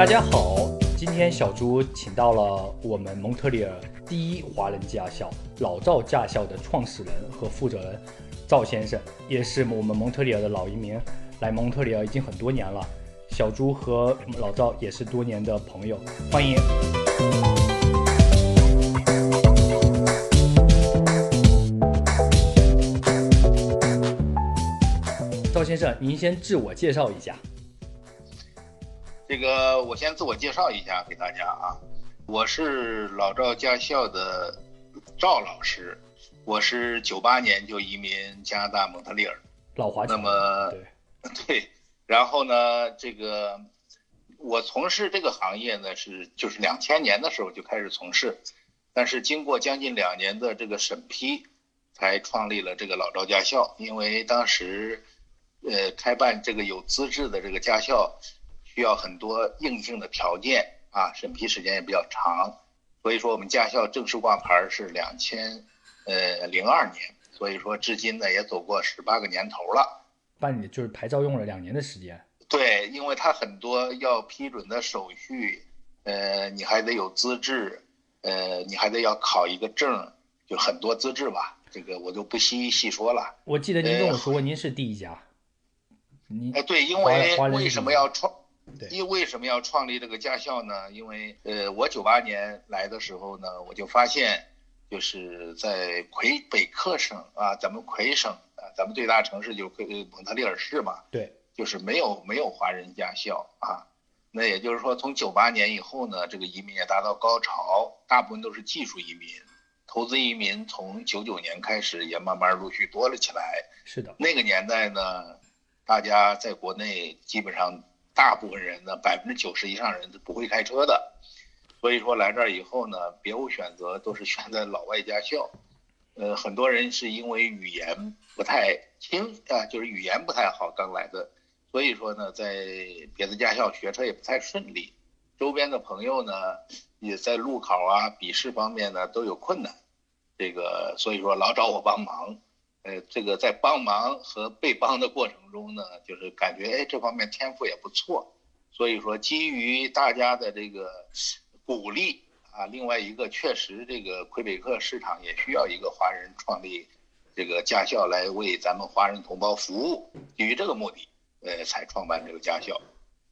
大家好，今天小朱请到了我们蒙特利尔第一华人驾校老赵驾校的创始人和负责人赵先生，也是我们蒙特利尔的老移民，来蒙特利尔已经很多年了。小朱和老赵也是多年的朋友，欢迎。赵先生，您先自我介绍一下。这个我先自我介绍一下给大家啊，我是老赵驾校的赵老师，我是九八年就移民加拿大蒙特利尔，老华侨。那么对，对，然后呢，这个我从事这个行业呢是就是两千年的时候就开始从事，但是经过将近两年的这个审批，才创立了这个老赵驾校，因为当时呃开办这个有资质的这个驾校。需要很多硬性的条件啊，审批时间也比较长，所以说我们驾校正式挂牌是两千呃零二年，所以说至今呢也走过十八个年头了。办理就是牌照用了两年的时间。对，因为它很多要批准的手续，呃，你还得有资质，呃，你还得要考一个证，就很多资质吧，这个我就不细细说了。我记得您跟我说过，您是第一家。您哎，对，因为为什么要创？因为什么要创立这个驾校呢？因为呃，我九八年来的时候呢，我就发现，就是在魁北克省啊，咱们魁省啊，咱们最大城市就是魁蒙特利尔市嘛，对，就是没有没有华人驾校啊。那也就是说，从九八年以后呢，这个移民也达到高潮，大部分都是技术移民，投资移民从九九年开始也慢慢陆续多了起来。是的，那个年代呢，大家在国内基本上。大部分人呢，百分之九十以上人是不会开车的，所以说来这儿以后呢，别无选择，都是选择老外驾校。呃，很多人是因为语言不太清啊，就是语言不太好，刚来的，所以说呢，在别的驾校学车也不太顺利。周边的朋友呢，也在路考啊、笔试方面呢都有困难，这个所以说老找我帮忙。呃，这个在帮忙和被帮的过程中呢，就是感觉哎，这方面天赋也不错，所以说基于大家的这个鼓励啊，另外一个确实这个魁北克市场也需要一个华人创立这个驾校来为咱们华人同胞服务，基于这个目的，呃，才创办这个驾校。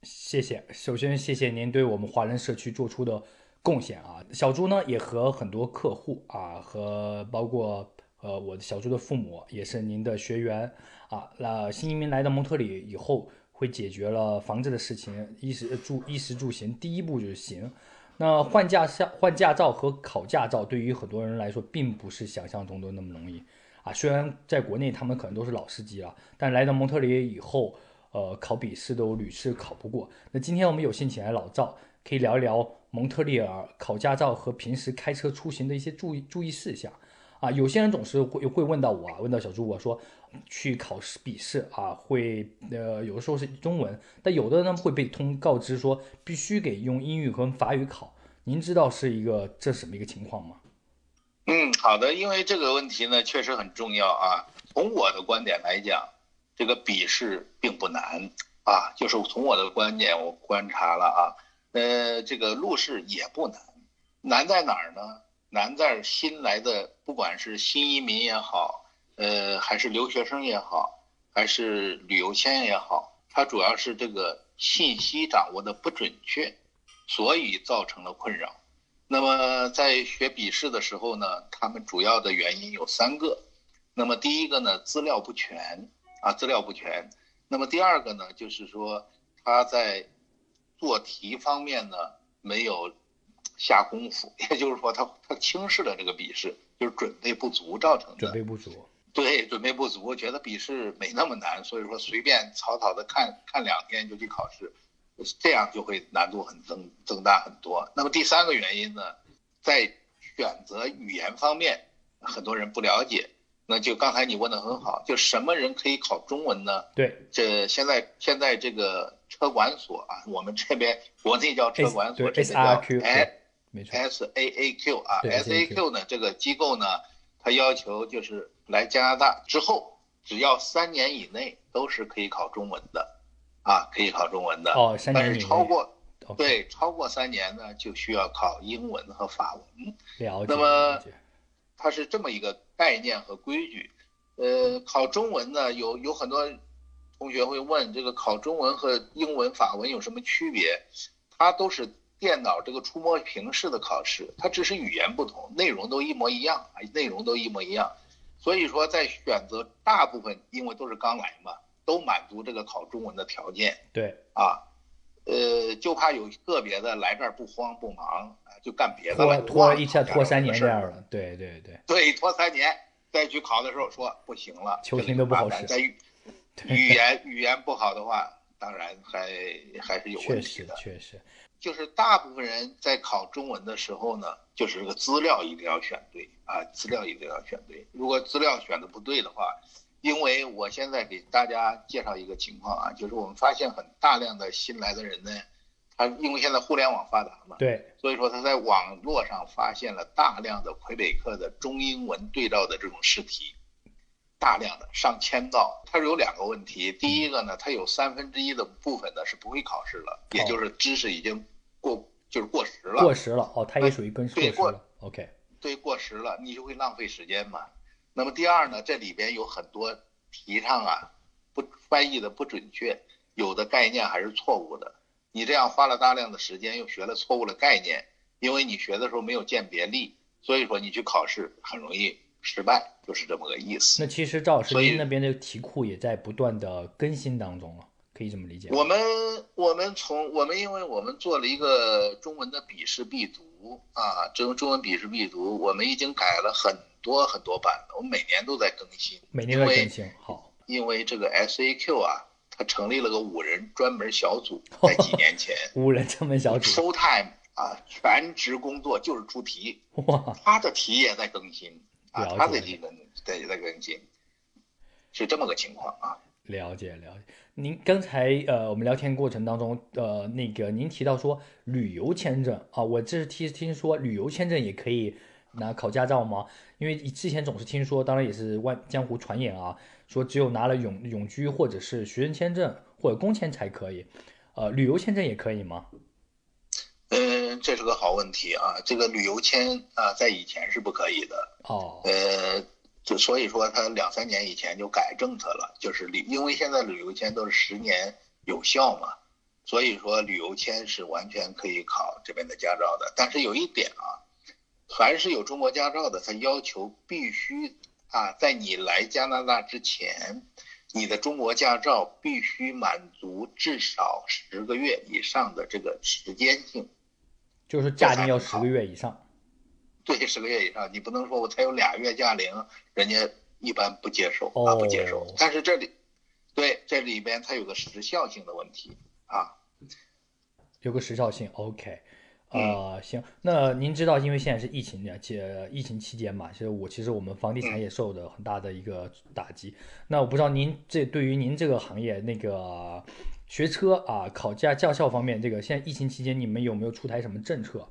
谢谢，首先谢谢您对我们华人社区做出的贡献啊。小朱呢也和很多客户啊和包括。呃，我的小猪的父母也是您的学员啊。那新移民来到蒙特利以后，会解决了房子的事情，衣食住衣食住行，第一步就是行。那换驾校、换驾照和考驾照，对于很多人来说，并不是想象中的那么容易啊。虽然在国内他们可能都是老司机了，但来到蒙特利以后，呃，考笔试都屡次考不过。那今天我们有幸请来老赵，可以聊一聊蒙特利尔考驾照和平时开车出行的一些注意注意事项。啊，有些人总是会会问到我啊，问到小朱，我说去考试笔试啊，会呃有的时候是中文，但有的呢会被通告知说必须给用英语和法语考。您知道是一个这什么一个情况吗？嗯，好的，因为这个问题呢确实很重要啊。从我的观点来讲，这个笔试并不难啊，就是从我的观点我观察了啊，呃，这个路试也不难，难在哪儿呢？难在新来的，不管是新移民也好，呃，还是留学生也好，还是旅游签也好，它主要是这个信息掌握的不准确，所以造成了困扰。那么在学笔试的时候呢，他们主要的原因有三个。那么第一个呢，资料不全啊，资料不全。那么第二个呢，就是说他在做题方面呢没有。下功夫，也就是说，他他轻视了这个笔试，就是准备不足造成的。准备不足，对，准备不足，觉得笔试没那么难，所以说随便草草的看看两天就去考试，这样就会难度很增增大很多。那么第三个原因呢，在选择语言方面，很多人不了解。那就刚才你问的很好，就什么人可以考中文呢？对，这现在现在这个车管所啊，我们这边国内叫车管所，这个叫哎。S A A Q 啊，S A Q 呢，这个机构呢，它要求就是来加拿大之后，只要三年以内都是可以考中文的，啊，可以考中文的。哦，三年但是超过对，超过三年呢，就需要考英文和法文。了解。那么，它是这么一个概念和规矩。呃，考中文呢，有有很多同学会问，这个考中文和英文、法文有什么区别？它都是电脑这个触摸屏式的考试，它只是语言不同，内容都一模一样啊，内容都一模一样。所以说，在选择大部分，因为都是刚来嘛，都满足这个考中文的条件。对，啊，呃，就怕有个别的来这儿不慌不忙啊，就干别的了，拖一下拖三年这样的。对对对。对，拖三年再去考的时候说不行了，求情都不好使。在语语言语言不好的话，当然还还是有问题的。确实，确实。就是大部分人在考中文的时候呢，就是这个资料一定要选对啊，资料一定要选对。如果资料选的不对的话，因为我现在给大家介绍一个情况啊，就是我们发现很大量的新来的人呢，他因为现在互联网发达嘛，对，所以说他在网络上发现了大量的魁北克的中英文对照的这种试题，大量的上千道，它是有两个问题，第一个呢，它有三分之一的部分呢是不会考试了，也就是知识已经过就是过时了，过时了哦，它也属于跟过时了，OK，对，过时了，你就会浪费时间嘛。那么第二呢，这里边有很多提倡啊，不翻译的不准确，有的概念还是错误的。你这样花了大量的时间，又学了错误的概念，因为你学的时候没有鉴别力，所以说你去考试很容易失败，就是这么个意思。那其实赵老师您那边的题库也在不断的更新当中了，可以这么理解。我们我们从我们因为我们做了一个中文的笔试必读啊，中中文笔试必读，我们已经改了很。多很多版了，我们每年都在更新，每年都在更新。好，因为这个 S A Q 啊，它成立了个五人专门小组，在几年前。五人专门小组。，show time 啊，全职工作就是出题。哇。他的题也在更新啊，他的题本在在跟进，是这么个情况啊。了解了解。您刚才呃，我们聊天过程当中，呃，那个您提到说旅游签证啊，我这是听听说旅游签证也可以。拿考驾照吗？因为之前总是听说，当然也是万江湖传言啊，说只有拿了永永居或者是学生签证或者工签才可以，呃，旅游签证也可以吗？嗯，这是个好问题啊。这个旅游签啊，在以前是不可以的哦。呃，就所以说他两三年以前就改政策了，就是旅，因为现在旅游签都是十年有效嘛，所以说旅游签是完全可以考这边的驾照的。但是有一点啊。凡是有中国驾照的，他要求必须啊，在你来加拿大之前，你的中国驾照必须满足至少十个月以上的这个时间性，就是驾龄要十个月以上。对，十个月以上，你不能说我才有俩月驾龄，人家一般不接受啊，不接受。但是这里，对，这里边它有个时效性的问题啊，有个时效性，OK。呃，行，那您知道，因为现在是疫情的，且疫情期间嘛，其实我其实我们房地产也受的很大的一个打击。那我不知道您这对于您这个行业那个学车啊考驾驾校方面，这个现在疫情期间你们有没有出台什么政策，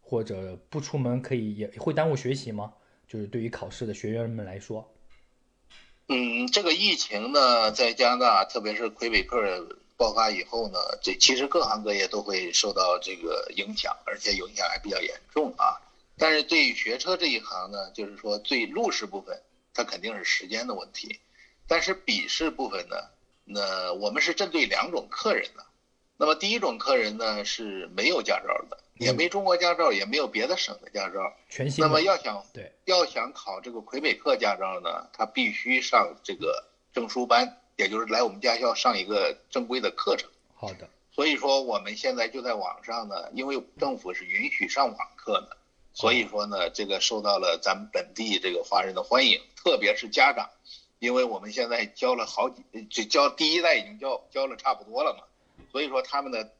或者不出门可以也会耽误学习吗？就是对于考试的学员们来说。嗯，这个疫情呢，在加拿大，特别是魁北克。爆发以后呢，这其实各行各业都会受到这个影响，而且影响还比较严重啊。但是对于学车这一行呢，就是说最路试部分，它肯定是时间的问题。但是笔试部分呢，那我们是针对两种客人的。那么第一种客人呢是没有驾照的，也没中国驾照，也没有别的省的驾照。全新。那么要想对要想考这个魁北克驾照呢，他必须上这个证书班。也就是来我们驾校上一个正规的课程。好的。所以说我们现在就在网上呢，因为政府是允许上网课的，所以说呢，这个受到了咱们本地这个华人的欢迎，特别是家长，因为我们现在教了好几，就教第一代已经教教了差不多了嘛，所以说他们的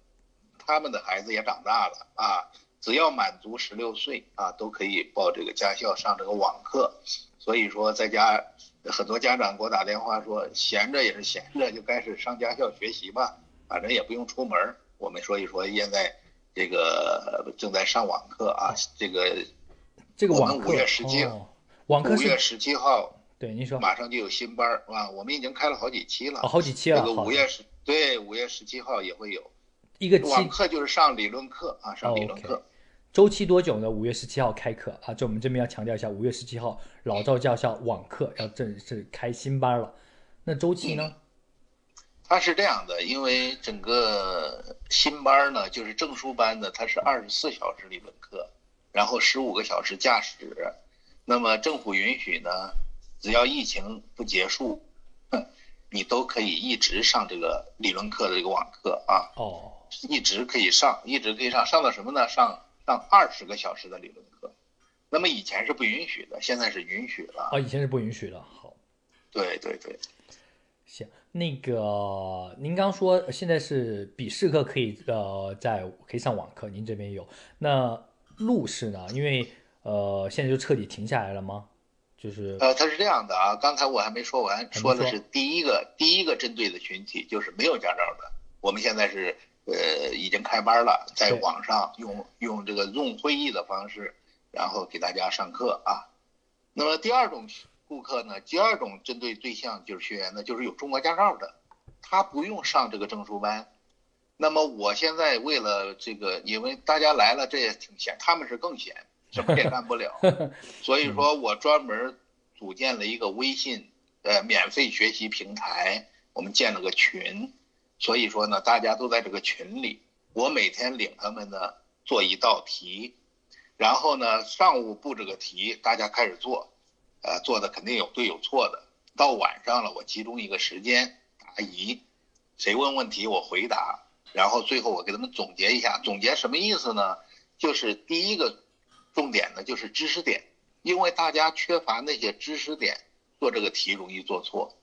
他们的孩子也长大了啊，只要满足十六岁啊，都可以报这个驾校上这个网课，所以说在家。很多家长给我打电话说，闲着也是闲着，就开始上驾校学习吧，反正也不用出门。我们所以说，现在这个正在上网课啊，这个这个网课，五月十七，网课五月十七号，对您说，马上就有新班儿啊，我们已经开了好几期了，好几期了。这个五月十，对，五月十七号也会有，一个期网课就是上理论课啊，上理论课。周期多久呢？五月十七号开课啊，这我们这边要强调一下，五月十七号老赵驾校网课要正式开新班了。那周期呢？它是这样的，因为整个新班呢，就是证书班的，它是二十四小时理论课，然后十五个小时驾驶。那么政府允许呢，只要疫情不结束，你都可以一直上这个理论课的这个网课啊。哦。一直可以上，一直可以上，上到什么呢？上上二十个小时的理论课。那么以前是不允许的，现在是允许了。哦，以前是不允许的。好。对对对。行，那个您刚说现在是笔试课可以呃在可以上网课，您这边有。那路试呢？因为呃现在就彻底停下来了吗？就是呃，它是这样的啊，刚才我还没说完，说的是第一个第一个针对的群体就是没有驾照的，我们现在是。呃，已经开班了，在网上用用这个 Zoom 会议的方式，然后给大家上课啊。那么第二种顾客呢，第二种针对对象就是学员呢，就是有中国驾照的，他不用上这个证书班。那么我现在为了这个，因为大家来了，这也挺闲，他们是更闲，什么也干不了，所以说我专门组建了一个微信呃免费学习平台，我们建了个群。所以说呢，大家都在这个群里，我每天领他们呢做一道题，然后呢上午布置个题，大家开始做，呃，做的肯定有对有错的。到晚上了，我集中一个时间答疑，谁问问题我回答，然后最后我给他们总结一下，总结什么意思呢？就是第一个重点呢就是知识点，因为大家缺乏那些知识点，做这个题容易做错。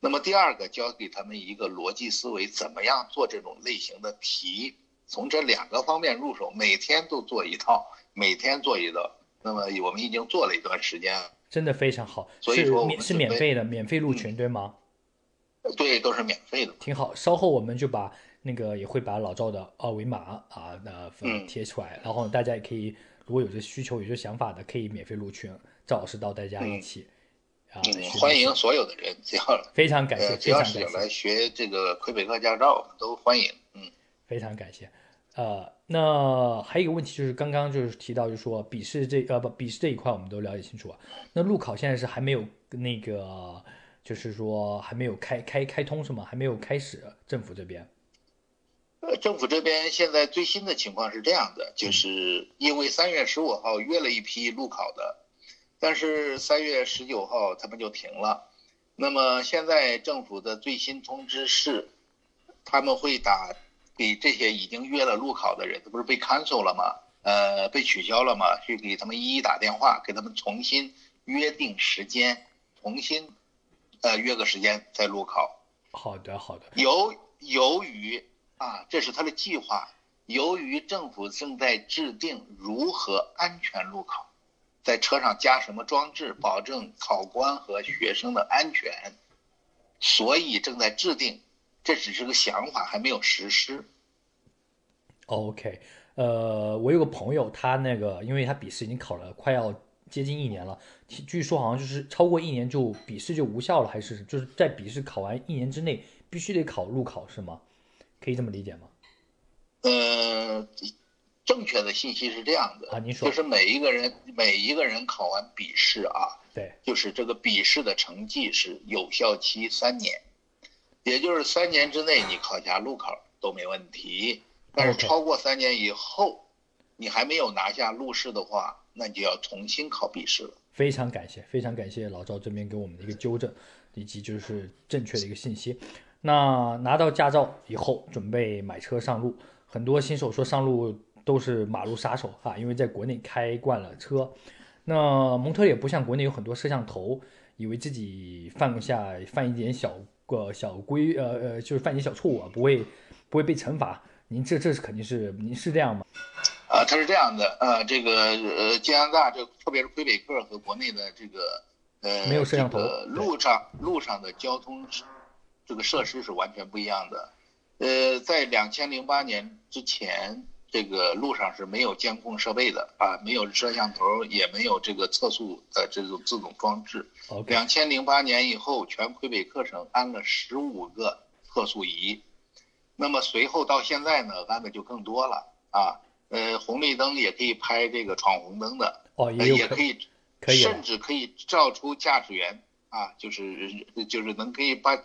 那么第二个教给他们一个逻辑思维，怎么样做这种类型的题？从这两个方面入手，每天都做一套，每天做一道。那么我们已经做了一段时间，真的非常好。所以说是免费的，免费入群对吗？对，都是免费的。挺好，稍后我们就把那个也会把老赵的二维码啊那贴出来，然后大家也可以如果有这需求、有这想法的，可以免费入群，赵老师到大家一起啊。欢迎所有的人，只要非常感谢，只要是来学这个魁北克驾照，我们都欢迎。嗯，非常感谢。呃，那还有一个问题就是，刚刚就是提到，就是说笔试这呃不笔试这一块我们都了解清楚啊。那路考现在是还没有那个，就是说还没有开开开通是吗？还没有开始？政府这边？呃，政府这边现在最新的情况是这样的，就是因为三月十五号约了一批路考的。但是三月十九号他们就停了，那么现在政府的最新通知是，他们会打给这些已经约了路考的人，他不是被 cancel 了吗？呃，被取消了吗？去给他们一一打电话，给他们重新约定时间，重新呃约个时间再路考。好的，好的。由由于啊，这是他的计划，由于政府正在制定如何安全路考。在车上加什么装置，保证考官和学生的安全，所以正在制定，这只是个想法，还没有实施。OK，呃，我有个朋友，他那个，因为他笔试已经考了快要接近一年了，据说好像就是超过一年就笔试就无效了，还是就是在笔试考完一年之内必须得考路考是吗？可以这么理解吗？呃。正确的信息是这样的啊，您说，就是每一个人每一个人考完笔试啊，对，就是这个笔试的成绩是有效期三年，也就是三年之内你考下路考都没问题，但是超过三年以后，你还没有拿下路试的话，那就要重新考笔试了。非常感谢，非常感谢老赵这边给我们的一个纠正，以及就是正确的一个信息。那拿到驾照以后，准备买车上路，很多新手说上路。都是马路杀手哈，因为在国内开惯了车，那蒙特利尔不像国内有很多摄像头，以为自己犯下犯一点小个小规呃呃，就是犯点小错误啊，不会不会被惩罚。您这这是肯定是您是这样吗？啊，他是这样的，呃，这个呃加拿大这特别是魁北克和国内的这个呃没有摄像头，路上路上的交通这个设施是完全不一样的。呃，在两千零八年之前。这个路上是没有监控设备的啊，没有摄像头，也没有这个测速的这种自动装置。两千零八年以后，全魁北克省安了十五个测速仪，那么随后到现在呢，安的就更多了啊。呃，红绿灯也可以拍这个闯红灯的，也可以，可以甚至可以照出驾驶员啊，就是就是能可以把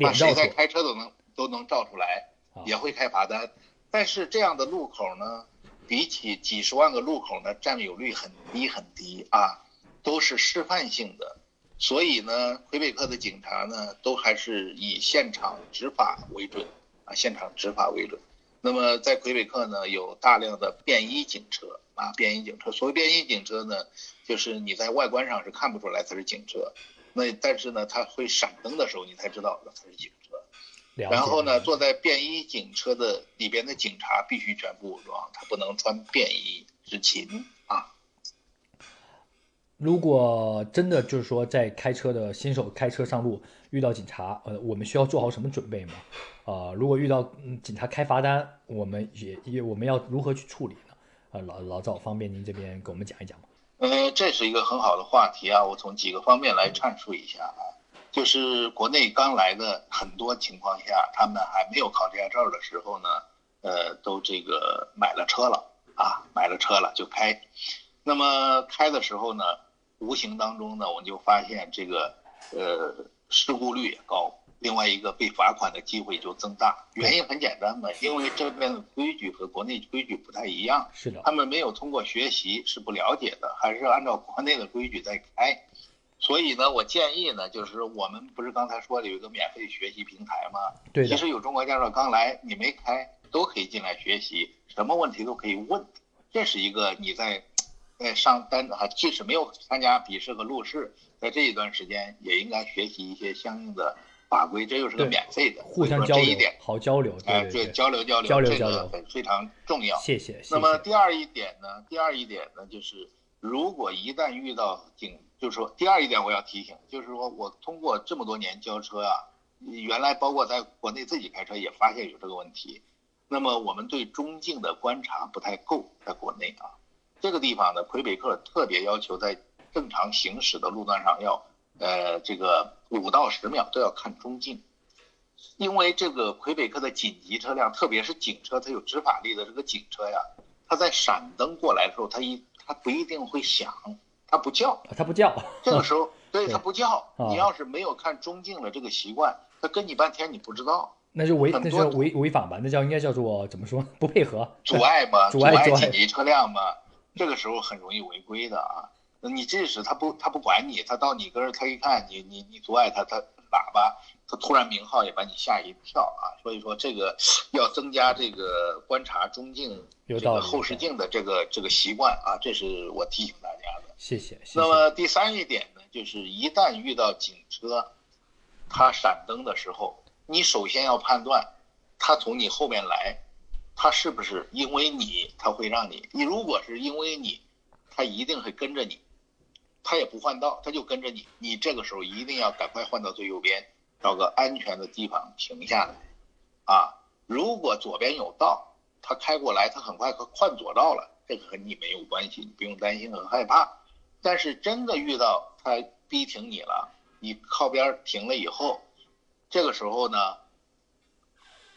把谁在开车都能都能照出来啊，也会开罚单。但是这样的路口呢，比起几十万个路口呢，占有率很低很低啊，都是示范性的。所以呢，魁北克的警察呢，都还是以现场执法为准啊，现场执法为准。那么在魁北克呢，有大量的便衣警车啊，便衣警车。所谓便衣警车呢，就是你在外观上是看不出来它是警车，那但是呢，它会闪灯的时候，你才知道它是警车。然后呢，坐在便衣警车的里边的警察必须全副武装，他不能穿便衣执勤啊。如果真的就是说在开车的新手开车上路遇到警察，呃，我们需要做好什么准备吗？啊、如果遇到嗯警察开罚单，我们也也我们要如何去处理呢？啊、老老赵，方便您这边给我们讲一讲吗？呃，这是一个很好的话题啊，我从几个方面来阐述一下啊。就是国内刚来的很多情况下，他们还没有考驾照的时候呢，呃，都这个买了车了啊，买了车了就开。那么开的时候呢，无形当中呢，我就发现这个呃事故率也高，另外一个被罚款的机会就增大。原因很简单嘛，因为这边的规矩和国内规矩不太一样。是的，他们没有通过学习是不了解的，还是按照国内的规矩在开。所以呢，我建议呢，就是我们不是刚才说的有一个免费学习平台吗？对，其实有中国驾照刚来，你没开都可以进来学习，什么问题都可以问。这是一个你在 在上单啊，即使没有参加笔试和路试，在这一段时间也应该学习一些相应的法规，这又是个免费的，互相交流这一点，，好交流，哎，对交流交流，这个交流交流很非常重要。谢谢，那么，第二一点呢，第二一点呢，就是如果一旦遇到警，就是说第二一点我要提醒，就是说我通过这么多年交车啊，原来包括在国内自己开车也发现有这个问题。那么我们对中径的观察不太够，在国内啊，这个地方呢，魁北克特别要求在正常行驶的路段上要，呃，这个五到十秒都要看中镜。因为这个魁北克的紧急车辆，特别是警车，它有执法力的这个警车呀，它在闪灯过来的时候，它一它不一定会响，它不叫。啊他不叫，这个时候，对对它不叫。啊你要是没有看中镜的这个习惯，它跟你半天你不知道，那就违那叫违违法吧，那叫应该叫做怎么说？不配合，阻碍嘛，阻碍阻碍紧急车辆嘛，这个时候很容易违规的啊。你即使他不他不管你，他到你跟儿他一看你你你阻碍他，他喇叭，他突然鸣号也把你吓一跳啊。所以说这个要增加这个观察中镜这个后视镜的这个这个习惯啊，这是我提醒大家的。谢谢，谢谢，那么第三一点呢，就是一旦遇到警车，他闪灯的时候，你首先要判断，他从你后面来，他是不是因为你他会让你？你如果是因为你，他一定会跟着你，他也不换道，他就跟着你。你这个时候一定要赶快换到最右边，找个安全的地方停下来，啊，如果左边有道，他开过来，他很快可换左道了，这个和你没有关系，你不用担心很害怕。但是真的遇到他逼停你了，你靠边停了以后，这个时候呢，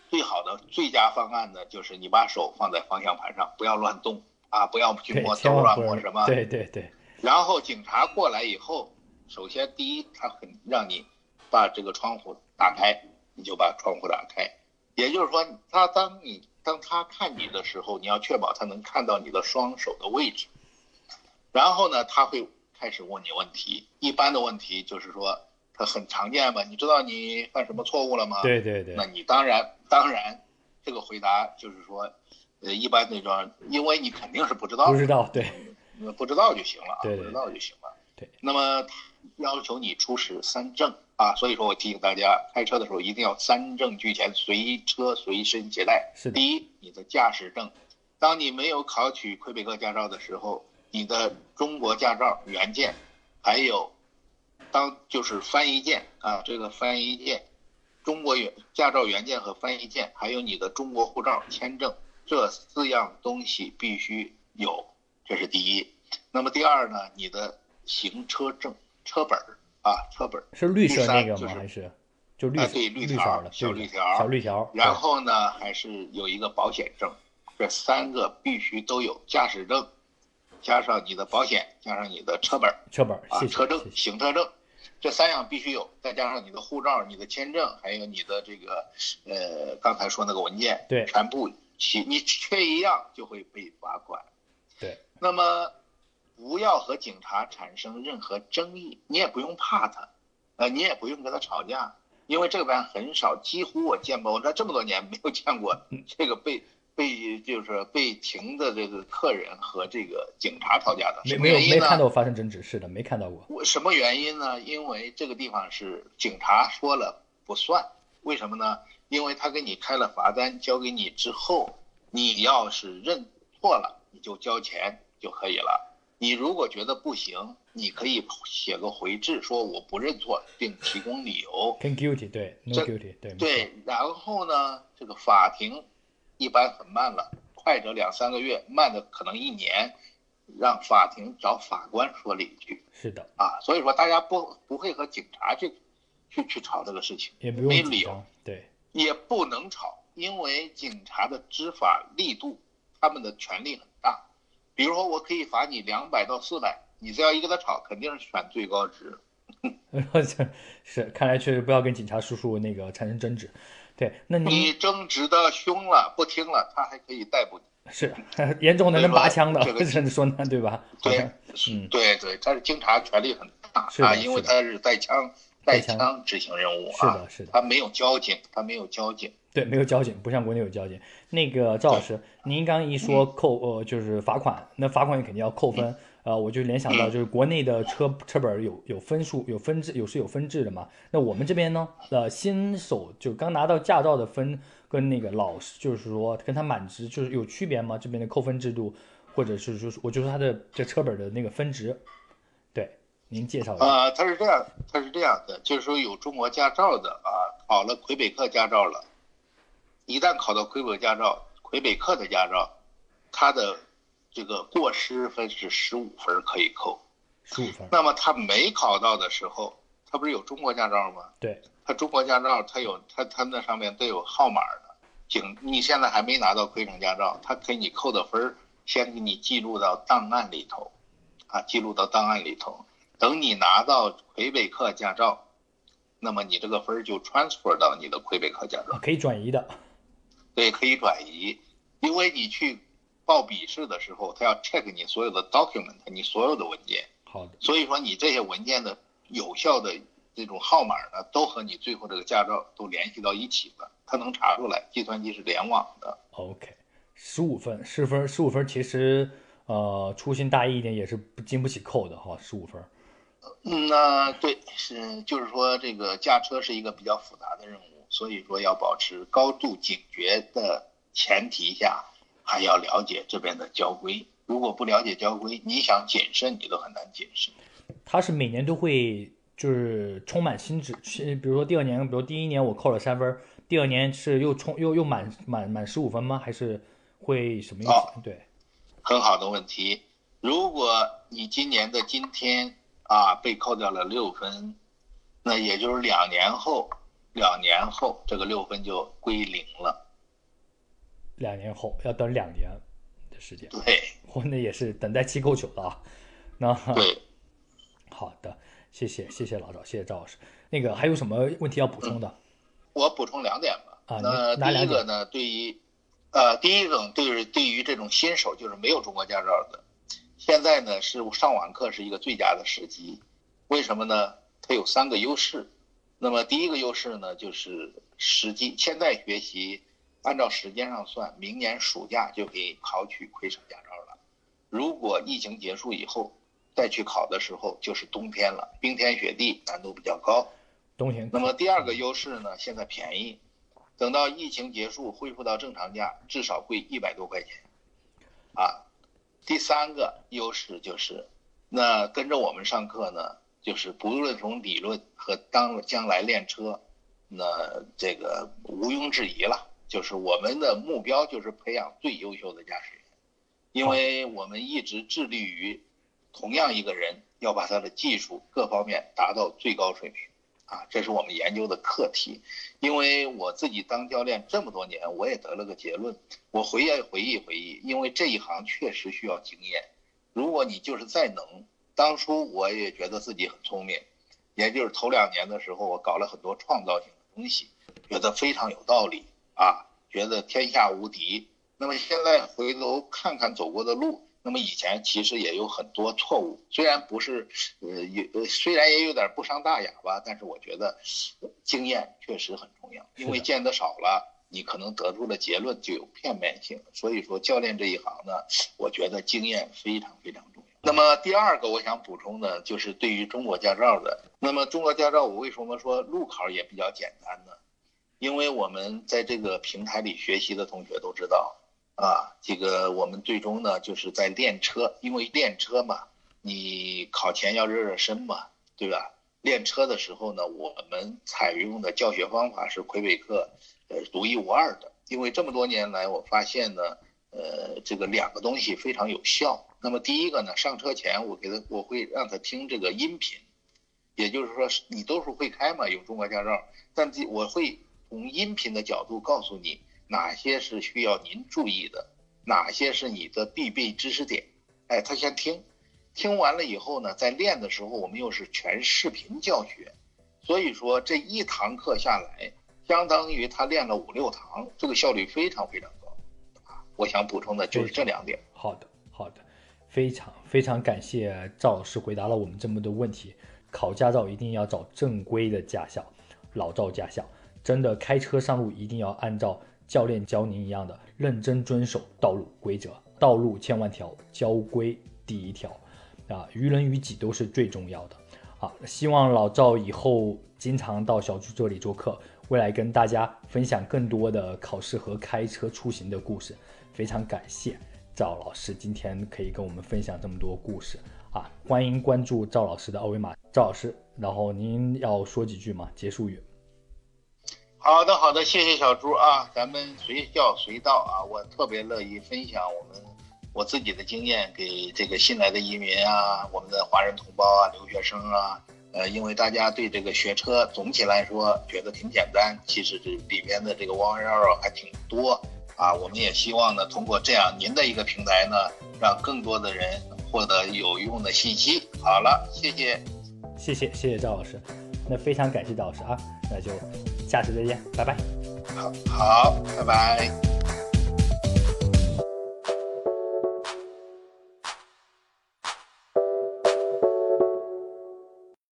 最好的最佳方案呢，就是你把手放在方向盘上，不要乱动啊，不要去摸兜啊，摸什么。对对对，然后警察过来以后，首先第一，他很让你把这个窗户打开，你就把窗户打开。也就是说，他当你当他看你的时候，你要确保他能看到你的双手的位置。然后呢，他会开始问你问题。一般的问题就是说，他很常见嘛，你知道你犯什么错误了吗？对对对那，你当然当然，这个回答就是说，呃，一般那种，因为你肯定是不知道，不知道，对呃不知道就行了啊，不知道就行了。对，那么要求你出示三证啊，所以说我提醒大家，开车的时候一定要三证俱全，随车随身携带。是，第一，你的驾驶证，当你没有考取魁北克驾照的时候，你的中国驾照原件，还有当就是翻译件啊，这个翻译件，中国原驾照原件和翻译件，还有你的中国护照、签证这四样东西必须有，这是第一。那么第二呢，你的行车证、车本儿啊，车本儿。是绿色那个吗？就是还是就绿啊对绿条绿色的小绿条小绿条，然后呢，还是有一个保险证，这三个必须都有，驾驶证，加上你的保险，加上你的车本儿车本儿，啊，车证行车证，这三样必须有，再加上你的护照、你的签证，还有你的这个呃刚才说那个文件，对全部齐，你缺一样就会被罚款。对，那么不要和警察产生任何争议，你也不用怕他，呃，你也不用跟他吵架，因为这个班很少，几乎我见过，我这这么多年没有见过嗯这个被被就是被停的这个客人和这个警察吵架的，没没有？没看到发生争执，是的，没看到过。我什么原因呢？因为这个地方是警察说了不算，为什么呢？因为他给你开了罚单，交给你之后，你要是认错了，你就交钱就可以了。你如果觉得不行，你可以写个回执，说我不认错，并提供理由。Can guilty 对，no 这 guilty 对对，然后呢，这个法庭一般很慢了，快者两三个月，慢的可能一年，让法庭找法官说理去。是的，啊，所以说大家不不会和警察去去去吵这个事情，也不没理由，对也不能吵，因为警察的执法力度，他们的权力很大。比如说，我可以罚你两百到四百，你只要一跟他吵，肯定是选最高值。是，看来确实不要跟警察叔叔那个产生争执。对，那您你争执的凶了，不听了，他还可以逮捕你。是 严重的能拔枪的甚至说呢，对吧？对像，嗯，对对，他是警察权力很大是啊，因为他是带枪带带枪枪执行任务啊是啊，的是的他没有交警，他没有交警。对，没有交警，不像国内有交警。那个赵老师，您刚一说扣呃就是罚款，那罚款肯定要扣分，呃，我就联想到就是国内的车车本有有分数有分制有是有分制的嘛。那我们这边呢，呃，新手就刚拿到驾照的分跟那个老师就是说跟他满值就是有区别吗？这边的扣分制度，或者是就是我就说他的这车本的那个分值，对，您介绍一下。呃，他是这样，他是这样的，就是说有中国驾照的啊，考了魁北克驾照了，一旦考到魁北克驾照，魁北克的驾照，他的这个过失分是十五分可以扣。十五分，那么他没考到的时候，他不是有中国驾照吗？对，他中国驾照，他有他他那上面都有号码的。警，你现在还没拿到魁省驾照，他给你扣的分儿，先给你记录到档案里头，啊，记录到档案里头。等你拿到魁北克驾照，那么你这个分儿就 transfer 到你的魁北克驾照，可以转移的，对，可以转移。因为你去报笔试的时候，他要 check 你所有的 document，你所有的文件。好的，所以说你这些文件的有效的这种号码呢，都和你最后这个驾照都联系到一起了，他能查出来，计算机是联网的。OK，十五分，十分，十五分，其实呃粗心大意一点也是不经不起扣的哈，十五分。嗯，那对，是就是说这个驾车是一个比较复杂的任务，所以说要保持高度警觉的前提下，还要了解这边的交规。如果不了解交规，你想谨慎你都很难谨慎。他是每年都会就是充满新制，是比如说第二年，比如第一年我扣了三分，第二年是又充又又满满满十五分吗？还是会什么意思？哦对，很好的问题。如果你今年的今天啊被扣掉了六分，那也就是两年后，两年后这个六分就归零了。两年后要等两年的时间，对我那也是等待期够久了啊。那对，好的，谢谢谢谢老赵，谢谢赵老师。那个还有什么问题要补充的？我补充两点吧。啊那哪两点第一个呢，对于呃第一种对于对于这种新手，就是没有中国驾照的，现在呢是上网课是一个最佳的时机。为什么呢？它有三个优势。那么第一个优势呢，就是时机。现在学习，按照时间上算，明年暑假就可以考取魁省驾照了。如果疫情结束以后再去考的时候，就是冬天了，冰天雪地，难度比较高。冬天那么第二个优势呢，现在便宜，等到疫情结束恢复到正常价，至少贵一百多块钱，啊。第三个优势就是，那跟着我们上课呢，就是不论从理论和当将来练车，那这个毋庸置疑了，就是我们的目标就是培养最优秀的驾驶员，因为我们一直致力于同样一个人要把他的技术各方面达到最高水平。啊，这是我们研究的课题。因为我自己当教练这么多年，我也得了个结论。我回忆回忆回忆，因为这一行确实需要经验。如果你就是再能，当初我也觉得自己很聪明，也就是头两年的时候，我搞了很多创造性的东西，觉得非常有道理啊，觉得天下无敌。那么现在回头看看走过的路。那么以前其实也有很多错误，虽然不是，呃，有虽然也有点不伤大雅吧，但是我觉得经验确实很重要，因为见得少了，你可能得出的结论就有片面性。所以说教练这一行呢，我觉得经验非常非常重要。那么第二个我想补充的就是对于中国驾照的，那么中国驾照我为什么说路考也比较简单呢？因为我们在这个平台里学习的同学都知道。啊，这个我们最终呢，就是在练车，因为练车嘛，你考前要热热身嘛，对吧？练车的时候呢，我们采用的教学方法是魁北克，呃，独一无二的。因为这么多年来，我发现呢，呃，这个两个东西非常有效。那么第一个呢，上车前我给他，我会让他听这个音频，也就是说，你都是会开嘛，有中国驾照，但这我会从音频的角度告诉你。哪些是需要您注意的？哪些是你的必备知识点？哎，他先听，听完了以后呢，在练的时候，我们又是全视频教学，所以说这一堂课下来，相当于他练了五六堂，这个效率非常非常高。啊，我想补充的就是这两点。好的，好的，非常非常感谢赵老师回答了我们这么多问题。考驾照一定要找正规的驾校，老赵驾校，真的开车上路一定要按照。教练教您一样的认真遵守道路规则，道路千万条，交规第一条，啊，于人于己都是最重要的，啊，希望老赵以后经常到小朱这里做客，未来跟大家分享更多的考试和开车出行的故事。非常感谢赵老师今天可以跟我们分享这么多故事，啊，欢迎关注赵老师的二维码，赵老师，然后您要说几句吗？结束语。好的，好的，谢谢小朱啊，咱们随叫随到啊，我特别乐意分享我们我自己的经验给这个新来的移民啊，我们的华人同胞啊，留学生啊，呃，因为大家对这个学车总体来说觉得挺简单，其实这里边的这个弯弯绕绕还挺多啊，我们也希望呢，通过这样您的一个平台呢，让更多的人获得有用的信息。好了，谢谢，谢谢，谢谢赵老师，那非常感谢赵老师啊，那就。下次再见，拜拜。好，好，拜拜。